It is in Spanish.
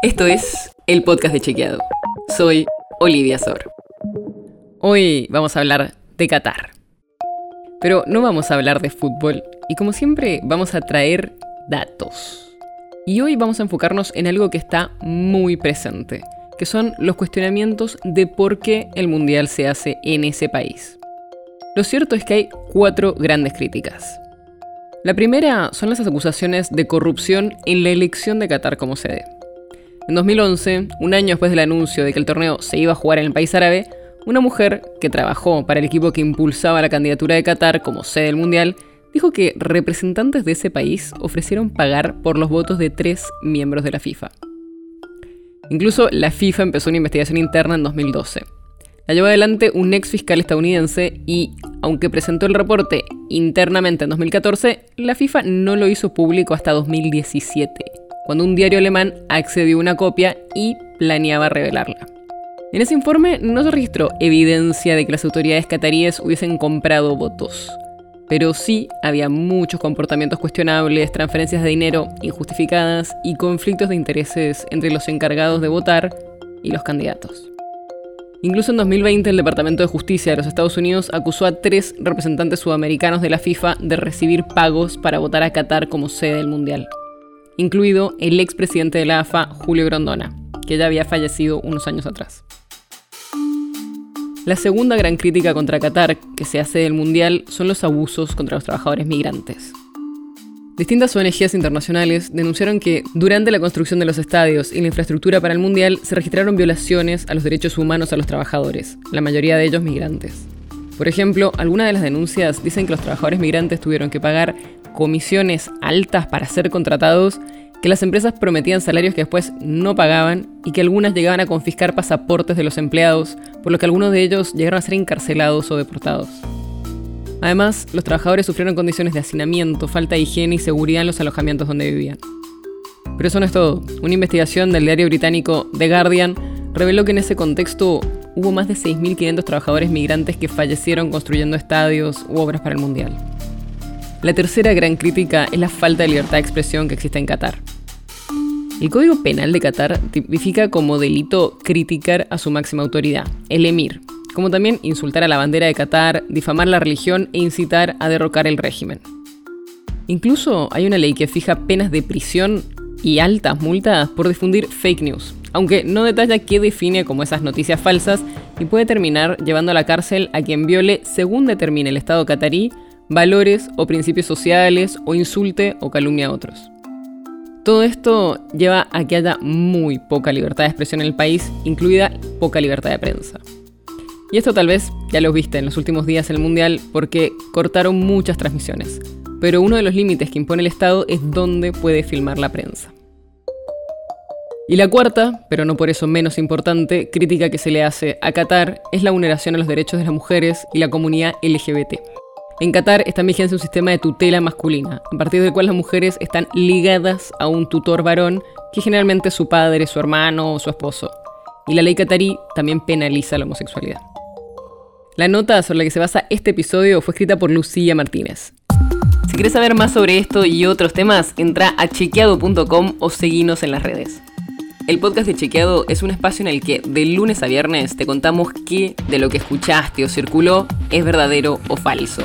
Esto es el podcast de Chequeado. Soy Olivia Sor. Hoy vamos a hablar de Qatar. Pero no vamos a hablar de fútbol y como siempre vamos a traer datos. Y hoy vamos a enfocarnos en algo que está muy presente, que son los cuestionamientos de por qué el Mundial se hace en ese país. Lo cierto es que hay cuatro grandes críticas. La primera son las acusaciones de corrupción en la elección de Qatar como sede. En 2011, un año después del anuncio de que el torneo se iba a jugar en el país árabe, una mujer que trabajó para el equipo que impulsaba la candidatura de Qatar como sede del Mundial dijo que representantes de ese país ofrecieron pagar por los votos de tres miembros de la FIFA. Incluso la FIFA empezó una investigación interna en 2012. La llevó adelante un ex fiscal estadounidense y, aunque presentó el reporte internamente en 2014, la FIFA no lo hizo público hasta 2017, cuando un diario alemán accedió a una copia y planeaba revelarla. En ese informe no se registró evidencia de que las autoridades cataríes hubiesen comprado votos, pero sí había muchos comportamientos cuestionables, transferencias de dinero injustificadas y conflictos de intereses entre los encargados de votar y los candidatos. Incluso en 2020 el Departamento de Justicia de los Estados Unidos acusó a tres representantes sudamericanos de la FIFA de recibir pagos para votar a Qatar como sede del Mundial, incluido el expresidente de la AFA, Julio Grondona, que ya había fallecido unos años atrás. La segunda gran crítica contra Qatar que se hace del Mundial son los abusos contra los trabajadores migrantes. Distintas ONGs internacionales denunciaron que durante la construcción de los estadios y la infraestructura para el Mundial se registraron violaciones a los derechos humanos a los trabajadores, la mayoría de ellos migrantes. Por ejemplo, algunas de las denuncias dicen que los trabajadores migrantes tuvieron que pagar comisiones altas para ser contratados, que las empresas prometían salarios que después no pagaban y que algunas llegaban a confiscar pasaportes de los empleados, por lo que algunos de ellos llegaron a ser encarcelados o deportados. Además, los trabajadores sufrieron condiciones de hacinamiento, falta de higiene y seguridad en los alojamientos donde vivían. Pero eso no es todo. Una investigación del diario británico The Guardian reveló que en ese contexto hubo más de 6.500 trabajadores migrantes que fallecieron construyendo estadios u obras para el Mundial. La tercera gran crítica es la falta de libertad de expresión que existe en Qatar. El Código Penal de Qatar tipifica como delito criticar a su máxima autoridad, el emir, como también insultar a la bandera de Qatar, difamar la religión e incitar a derrocar el régimen. Incluso hay una ley que fija penas de prisión y altas multas por difundir fake news, aunque no detalla qué define como esas noticias falsas y puede terminar llevando a la cárcel a quien viole, según determine el Estado catarí, valores o principios sociales o insulte o calumnie a otros. Todo esto lleva a que haya muy poca libertad de expresión en el país, incluida poca libertad de prensa. Y esto tal vez ya lo viste en los últimos días en el Mundial porque cortaron muchas transmisiones. Pero uno de los límites que impone el Estado es dónde puede filmar la prensa. Y la cuarta, pero no por eso menos importante, crítica que se le hace a Qatar es la vulneración a los derechos de las mujeres y la comunidad LGBT. En Qatar está en un sistema de tutela masculina, a partir del cual las mujeres están ligadas a un tutor varón, que generalmente es su padre, su hermano o su esposo. Y la ley qatarí también penaliza la homosexualidad. La nota sobre la que se basa este episodio fue escrita por Lucía Martínez. Si quieres saber más sobre esto y otros temas, entra a chequeado.com o seguinos en las redes. El podcast de Chequeado es un espacio en el que de lunes a viernes te contamos qué de lo que escuchaste o circuló es verdadero o falso.